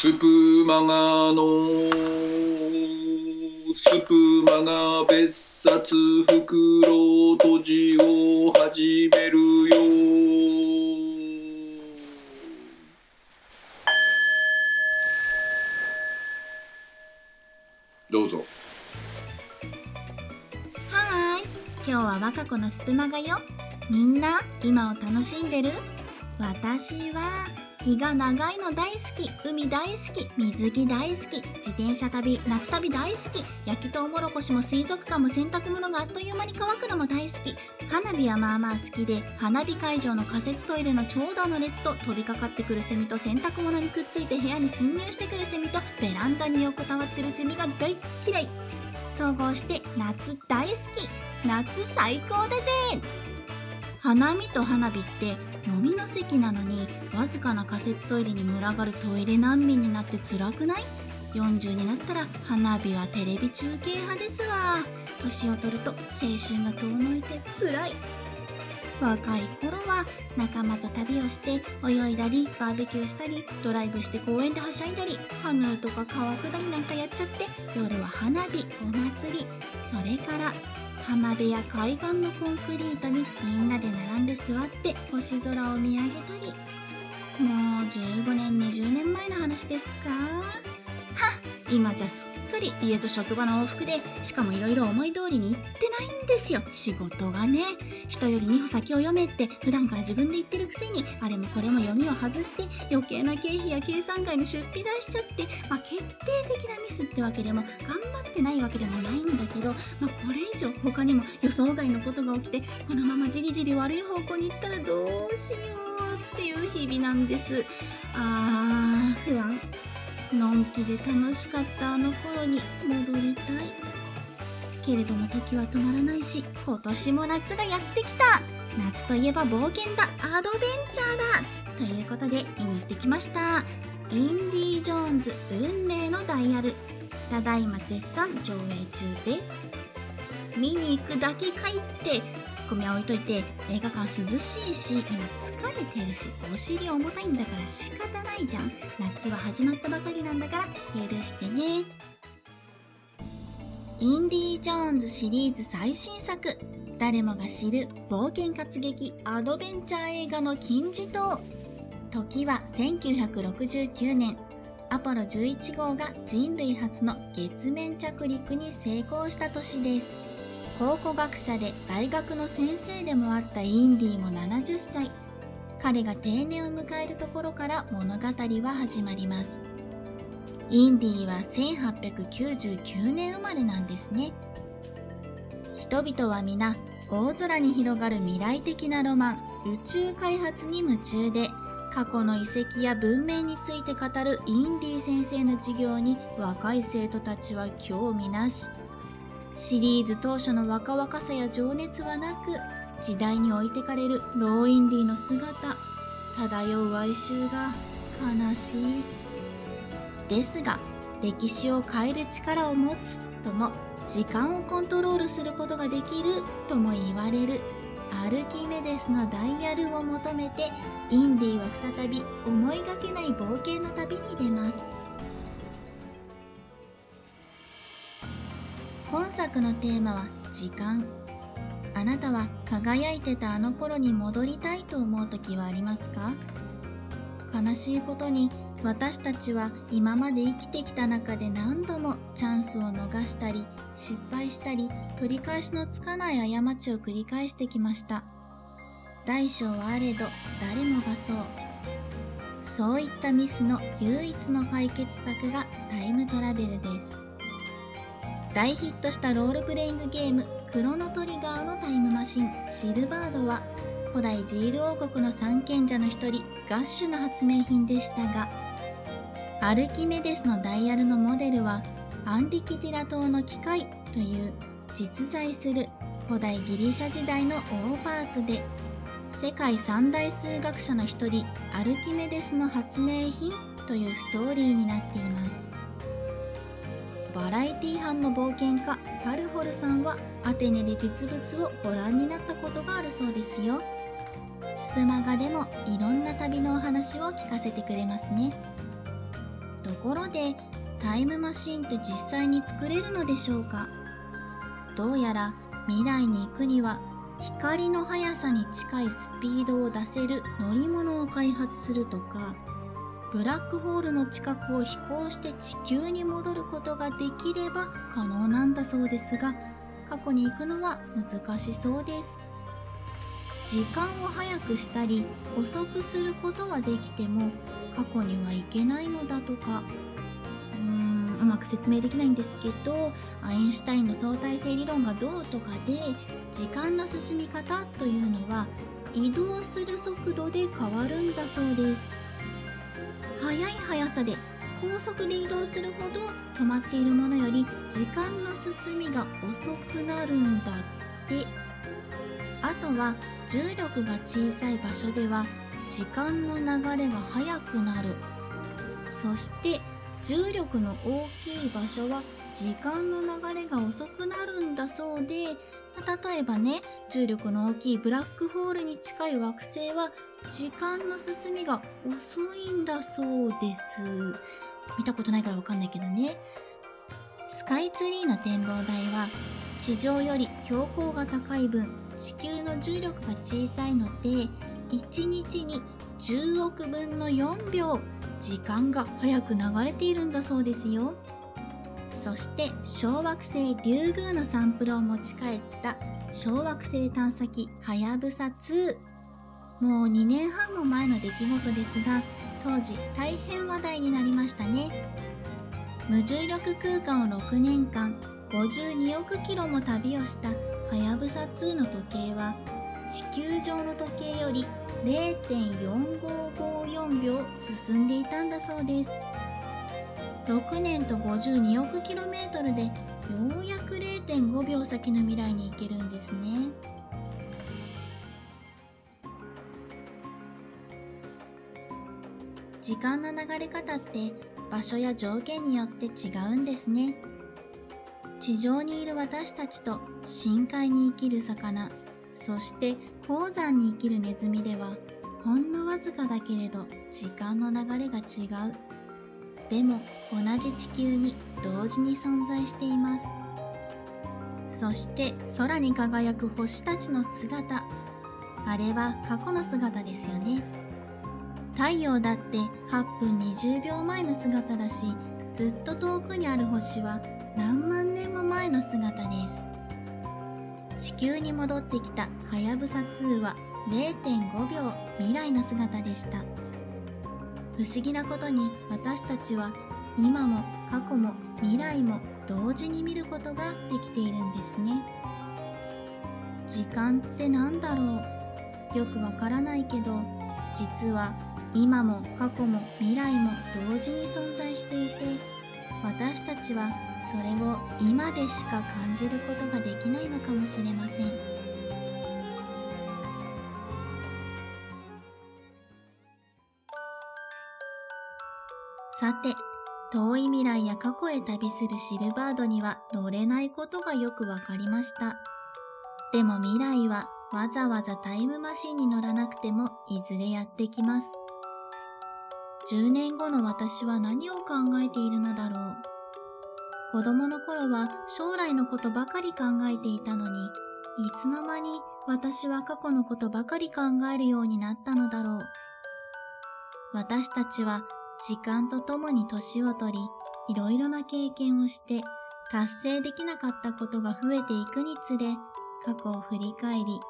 スプマガのスプマガ別冊袋閉じを始めるよどうぞ。はーい。今日は若子のスプマガよ。みんな今を楽しんでる？私は日が長いの大好き海大好き水着大好き自転車旅夏旅大好き焼きとうもろこしも水族館も洗濯物があっという間に乾くのも大好き花火はまあまあ好きで花火会場の仮設トイレの長蛇の列と飛びかかってくるセミと洗濯物にくっついて部屋に侵入してくるセミとベランダに横たわってるセミが大っ嫌い。総合して夏大好き。夏最高だぜ。花見と花火って飲みの席なのにわずかな仮設トイレに群がるトイレ難民になって辛くない ?40 になったら花火はテレビ中継派ですわ。年を取ると青春が遠のいて辛い。若い頃は仲間と旅をして泳いだりバーベキューしたりドライブして公園ではしゃいだりカヌーとか川下りなんかやっちゃって夜は花火お祭り。それから浜辺や海岸のコンクリートにみんなで並んで座って星空を見上げたり。もう15年20年前の話ですか？は今じゃすっり家と職場の往復でしかもいろいろ思い通りにいってないんですよ。仕事がね。人より2歩先を読めって普段から自分で言ってるくせにあれもこれも読みを外して余計な経費や計算外の出費出しちゃってまあ決定的なミスってわけでも頑張ってないわけでもないんだけどまあこれ以上他にも予想外のことが起きてこのままじりじり悪い方向に行ったらどうしようっていう日々なんです。あー不安。のんきで楽しかったあの頃に戻りたい。けれども時は止まらないし今年も夏がやってきた。夏といえば冒険だ。アドベンチャーだ。ということで見に行ってきました。インディ・ージョーンズ運命のダイヤル。ただいま絶賛上映中です。見に行くだけかいってツッコミは置いといて映画館涼しいし今疲れてるしお尻重たいんだから仕方ないじゃん。夏は始まったばかりなんだから許してね。インディ・ージョーンズシリーズ最新作。誰もが知る冒険活劇アドベンチャー映画の金字塔。時は1969年。アポロ11号が人類初の月面着陸に成功した年です。考古学者で大学の先生でもあったインディも70歳。彼が定年を迎えるところから物語は始まります。インディは1899年生まれなんですね。人々は皆大空に広がる未来的なロマン宇宙開発に夢中で過去の遺跡や文明について語るインディ先生の授業に若い生徒たちは興味なし。シリーズ当初の若々さや情熱はなく時代に置いてかれるローインディの姿漂う哀愁が悲しい。ですが歴史を変える力を持つとも時間をコントロールすることができるとも言われる。アルキメデスのダイヤルを求めてインディは再び思いがけない冒険の旅に出ます。今作のテーマは時間。あなたは輝いてたあの頃に戻りたいと思う時はありますか？悲しいことに私たちは今まで生きてきた中で何度もチャンスを逃したり失敗したり取り返しのつかない過ちを繰り返してきました。大小はあれど誰もがそう。そういったミスの唯一の解決策がタイムトラベルです。大ヒットしたロールプレイングゲームクロノトリガーのタイムマシンシルバードは古代ジール王国の三賢者の一人ガッシュの発明品でしたがアルキメデスのダイヤルのモデルはアンディキティラ島の機械という実在する古代ギリシャ時代の大パーツで世界三大数学者の一人アルキメデスの発明品というストーリーになっています。バラエティ班の冒険家パルホルさんはアテネで実物をご覧になったことがあるそうですよスプマガでもいろんな旅のお話を聞かせてくれますね。ところでタイムマシンって実際に作れるのでしょうか？どうやら未来に行くには光の速さに近いスピードを出せる乗り物を開発するとかブラックホールの近くを飛行して地球に戻ることができれば可能なんだそうですが過去に行くのは難しそうです。時間を早くしたり遅くすることはできても過去にはいけないのだとか。うーんうまく説明できないんですけどアインシュタインの相対性理論がどうとかで時間の進み方というのは移動する速度で変わるんだそうです。速い速さで高速で移動するほど止まっているものより時間の進みが遅くなるんだって。あとは重力が小さい場所では時間の流れが速くなる。そして重力の大きい場所は時間の流れが遅くなるんだそうで例えばね重力の大きいブラックホールに近い惑星は時間の進みが遅いんだそうです。見たことないからわかんないけどね。スカイツリーの展望台は地上より標高が高い分地球の重力が小さいので1日に10億分の4秒時間が早く流れているんだそうですよ。そして小惑星リュウグウのサンプルを持ち帰った小惑星探査機はやぶさ2もう2年半も前の出来事ですが当時大変話題になりましたね。無重力空間を6年間52億キロも旅をしたはやぶさ2の時計は地球上の時計より0.4554秒進んでいたんだそうです。6年と52億キロメートルでようやく0.5秒先の未来に行けるんですね。時間の流れ方って場所や条件によって違うんですね。地上にいる私たちと深海に生きる魚そして鉱山に生きるネズミではほんのわずかだけれど時間の流れが違う。でも同じ地球に同時に存在しています。そして空に輝く星たちの姿。あれは過去の姿ですよね。太陽だって8分20秒前の姿だしずっと遠くにある星は何万年も前の姿です。地球に戻ってきたはやぶさ2は0.5秒未来の姿でした。不思議なことに私たちは今も過去も未来も同時に見ることができているんですね。時間って何だろう？よくわからないけど実は今も過去も未来も同時に存在していて私たちはそれを今でしか感じることができないのかもしれません。さて遠い未来や過去へ旅するシルバードには乗れないことがよくわかりました。でも未来はわざわざタイムマシンに乗らなくてもいずれやってきます。10年後の私は何を考えているのだろう。子供の頃は将来のことばかり考えていたのに、いつの間に私は過去のことばかり考えるようになったのだろう。私たちは時間とともに年を取り、いろいろな経験をして、達成できなかったことが増えていくにつれ、過去を振り返り、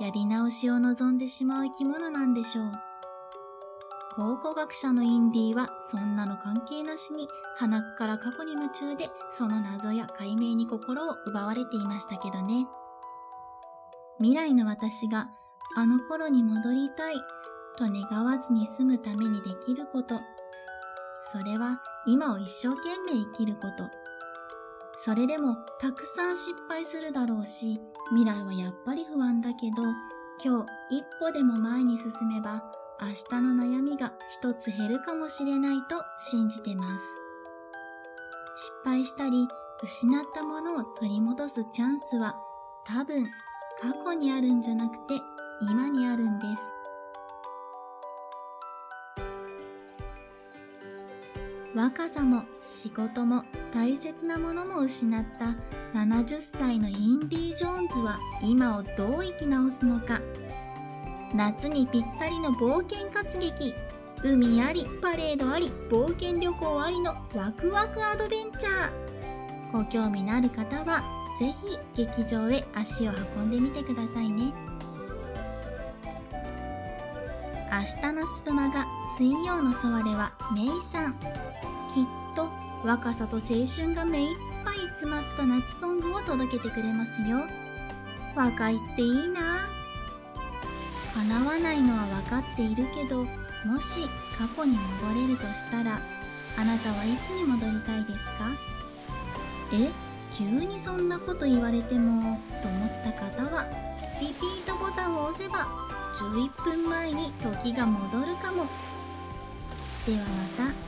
やり直しを望んでしまう生き物なんでしょう。考古学者のインディはそんなの関係なしに鼻から過去に夢中でその謎や解明に心を奪われていましたけどね。未来の私があの頃に戻りたいと願わずに済むためにできること。それは今を一生懸命生きること。それでもたくさん失敗するだろうし、未来はやっぱり不安だけど、今日一歩でも前に進めば明日の悩みが一つ減るかもしれないと信じてます。失敗したり、失ったものを取り戻すチャンスは多分過去にあるんじゃなくて今にあるんです。若さも仕事も大切なものも失った70歳のインディ・ジョーンズは今をどう生き直すのか。夏にぴったりの冒険活劇海ありパレードあり冒険旅行ありのワクワクアドベンチャー。ご興味のある方はぜひ劇場へ足を運んでみてくださいね。明日のスプマガ水曜のソワレはメイさん。きっと若さと青春が目いっぱい詰まった夏ソングを届けてくれますよ。若いっていいな。叶わないのは分かっているけどもし過去に戻れるとしたらあなたはいつに戻りたいですか？え？急にそんなこと言われてもと思った方はリピートボタンを押せば11分前に時が戻るかも。ではまた。